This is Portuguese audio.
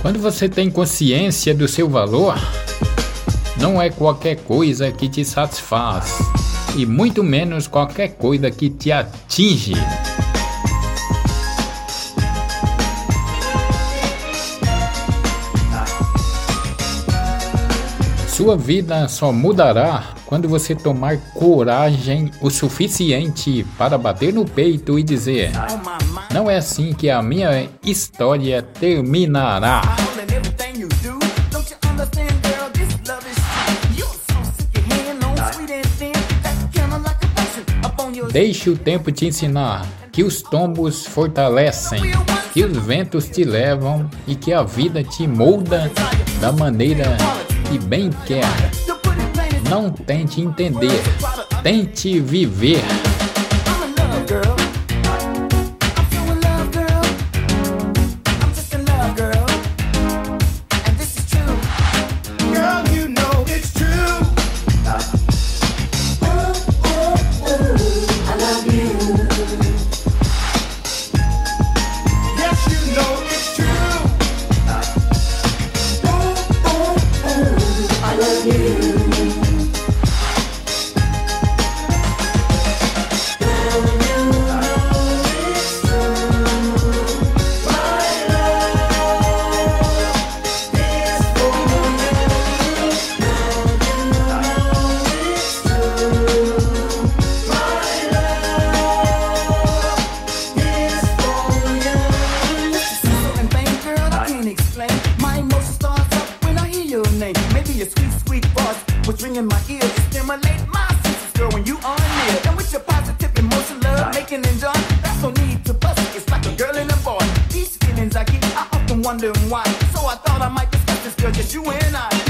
Quando você tem consciência do seu valor, não é qualquer coisa que te satisfaz e muito menos qualquer coisa que te atinge. Sua vida só mudará quando você tomar coragem o suficiente para bater no peito e dizer: Não é assim que a minha história terminará. Deixe o tempo te ensinar que os tombos fortalecem, que os ventos te levam e que a vida te molda da maneira que bem quer. Não tente entender, tente viver. I often wonder why. So I thought I might discuss this, girl, just you and I.